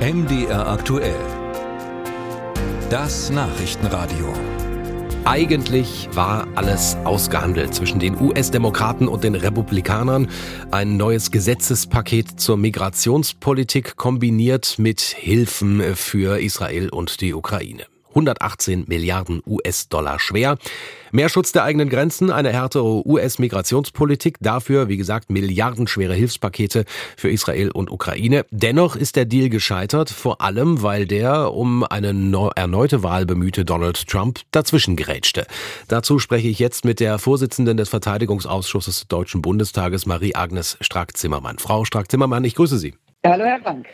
MDR aktuell. Das Nachrichtenradio. Eigentlich war alles ausgehandelt zwischen den US-Demokraten und den Republikanern. Ein neues Gesetzespaket zur Migrationspolitik kombiniert mit Hilfen für Israel und die Ukraine. 118 Milliarden US-Dollar schwer. Mehr Schutz der eigenen Grenzen, eine härtere US-Migrationspolitik, dafür, wie gesagt, milliardenschwere Hilfspakete für Israel und Ukraine. Dennoch ist der Deal gescheitert, vor allem, weil der um eine erneute Wahl bemühte Donald Trump dazwischen gerätschte. Dazu spreche ich jetzt mit der Vorsitzenden des Verteidigungsausschusses des Deutschen Bundestages, Marie-Agnes Strack-Zimmermann. Frau Strack-Zimmermann, ich grüße Sie. Hallo, Herr Frank.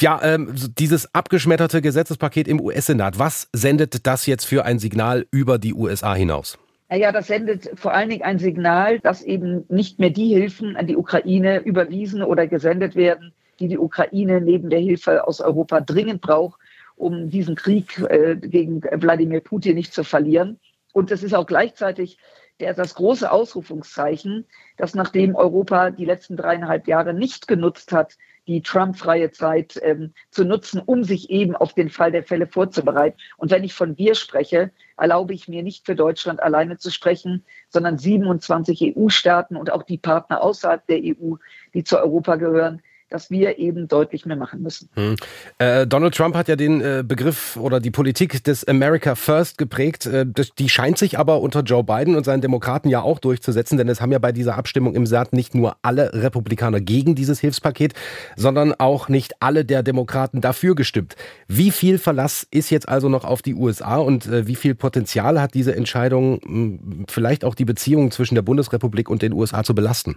Ja, ähm, dieses abgeschmetterte Gesetzespaket im US-Senat, was sendet das jetzt für ein Signal über die USA hinaus? Ja, das sendet vor allen Dingen ein Signal, dass eben nicht mehr die Hilfen an die Ukraine überwiesen oder gesendet werden, die die Ukraine neben der Hilfe aus Europa dringend braucht, um diesen Krieg äh, gegen Wladimir Putin nicht zu verlieren. Und das ist auch gleichzeitig der, das große Ausrufungszeichen, dass nachdem Europa die letzten dreieinhalb Jahre nicht genutzt hat, die Trump-freie Zeit ähm, zu nutzen, um sich eben auf den Fall der Fälle vorzubereiten. Und wenn ich von wir spreche, erlaube ich mir nicht für Deutschland alleine zu sprechen, sondern 27 EU-Staaten und auch die Partner außerhalb der EU, die zu Europa gehören, dass wir eben deutlich mehr machen müssen. Hm. Äh, Donald Trump hat ja den äh, Begriff oder die Politik des America First geprägt. Äh, das, die scheint sich aber unter Joe Biden und seinen Demokraten ja auch durchzusetzen, denn es haben ja bei dieser Abstimmung im Senat nicht nur alle Republikaner gegen dieses Hilfspaket, sondern auch nicht alle der Demokraten dafür gestimmt. Wie viel Verlass ist jetzt also noch auf die USA und äh, wie viel Potenzial hat diese Entscheidung, mh, hm, vielleicht auch die Beziehungen zwischen der Bundesrepublik und den USA zu belasten?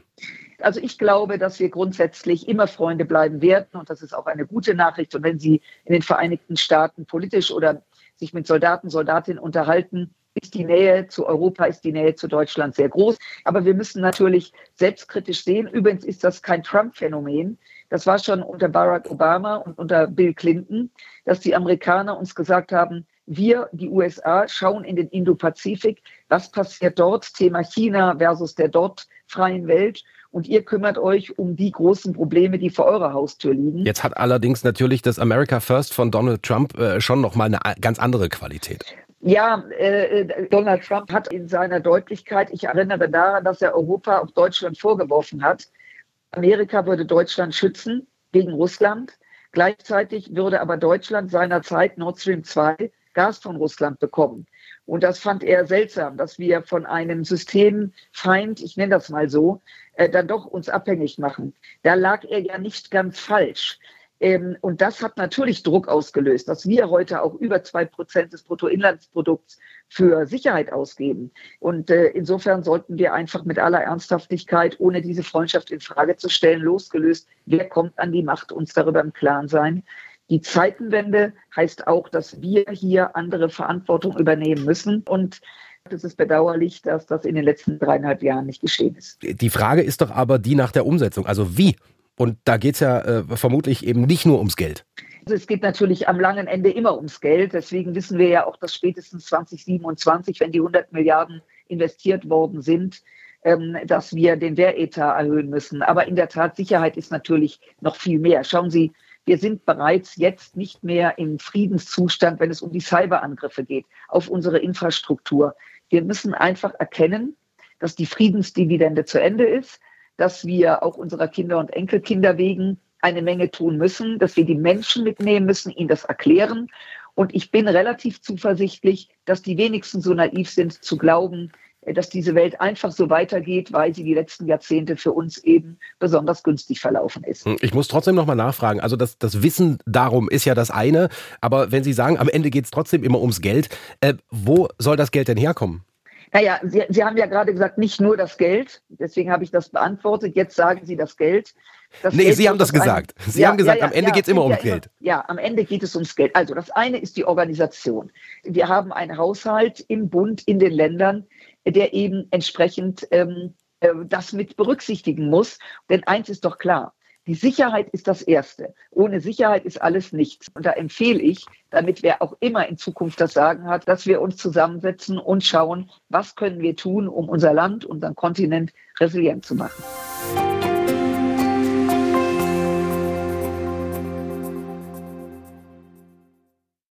Also ich glaube, dass wir grundsätzlich immer Freunde bleiben werden und das ist auch eine gute Nachricht. Und wenn Sie in den Vereinigten Staaten politisch oder sich mit Soldaten, Soldatinnen unterhalten, ist die Nähe zu Europa, ist die Nähe zu Deutschland sehr groß. Aber wir müssen natürlich selbstkritisch sehen. Übrigens ist das kein Trump-Phänomen. Das war schon unter Barack Obama und unter Bill Clinton, dass die Amerikaner uns gesagt haben, wir, die USA, schauen in den Indo-Pazifik. Was passiert dort? Thema China versus der dort freien Welt und ihr kümmert euch um die großen Probleme, die vor eurer Haustür liegen. Jetzt hat allerdings natürlich das America First von Donald Trump äh, schon nochmal eine ganz andere Qualität. Ja, äh, äh, Donald Trump hat in seiner Deutlichkeit, ich erinnere daran, dass er Europa auf Deutschland vorgeworfen hat, Amerika würde Deutschland schützen gegen Russland. Gleichzeitig würde aber Deutschland seinerzeit Nord Stream 2 Gas von Russland bekommen. Und das fand er seltsam, dass wir von einem Systemfeind, ich nenne das mal so, äh, dann doch uns abhängig machen. Da lag er ja nicht ganz falsch. Ähm, und das hat natürlich Druck ausgelöst, dass wir heute auch über zwei Prozent des Bruttoinlandsprodukts für Sicherheit ausgeben. Und äh, insofern sollten wir einfach mit aller Ernsthaftigkeit, ohne diese Freundschaft in Frage zu stellen, losgelöst, wer kommt an die Macht, uns darüber im Klaren sein. Die Zeitenwende heißt auch, dass wir hier andere Verantwortung übernehmen müssen. Und es ist bedauerlich, dass das in den letzten dreieinhalb Jahren nicht geschehen ist. Die Frage ist doch aber die nach der Umsetzung. Also wie? Und da geht es ja äh, vermutlich eben nicht nur ums Geld. Also es geht natürlich am langen Ende immer ums Geld. Deswegen wissen wir ja auch, dass spätestens 2027, wenn die 100 Milliarden investiert worden sind, ähm, dass wir den Wehretat erhöhen müssen. Aber in der Tat, Sicherheit ist natürlich noch viel mehr. Schauen Sie, wir sind bereits jetzt nicht mehr im Friedenszustand, wenn es um die Cyberangriffe geht, auf unsere Infrastruktur. Wir müssen einfach erkennen, dass die Friedensdividende zu Ende ist, dass wir auch unserer Kinder und Enkelkinder wegen eine Menge tun müssen, dass wir die Menschen mitnehmen müssen, ihnen das erklären. Und ich bin relativ zuversichtlich, dass die wenigsten so naiv sind zu glauben, dass diese Welt einfach so weitergeht, weil sie die letzten Jahrzehnte für uns eben besonders günstig verlaufen ist. Hm, ich muss trotzdem noch mal nachfragen. Also das, das Wissen darum ist ja das eine, aber wenn Sie sagen, am Ende geht es trotzdem immer ums Geld, äh, wo soll das Geld denn herkommen? Naja, Sie, Sie haben ja gerade gesagt, nicht nur das Geld. Deswegen habe ich das beantwortet. Jetzt sagen Sie das Geld. Das nee, Geld Sie haben das gesagt. Sie ja, haben gesagt, ja, ja, am Ende geht es immer ums Geld. Ja, am Ende geht es ums Geld. Also das eine ist die Organisation. Wir haben einen Haushalt im Bund, in den Ländern, der eben entsprechend ähm, äh, das mit berücksichtigen muss. Denn eins ist doch klar, die Sicherheit ist das Erste. Ohne Sicherheit ist alles nichts. Und da empfehle ich, damit wer auch immer in Zukunft das Sagen hat, dass wir uns zusammensetzen und schauen, was können wir tun, um unser Land, unseren Kontinent resilient zu machen.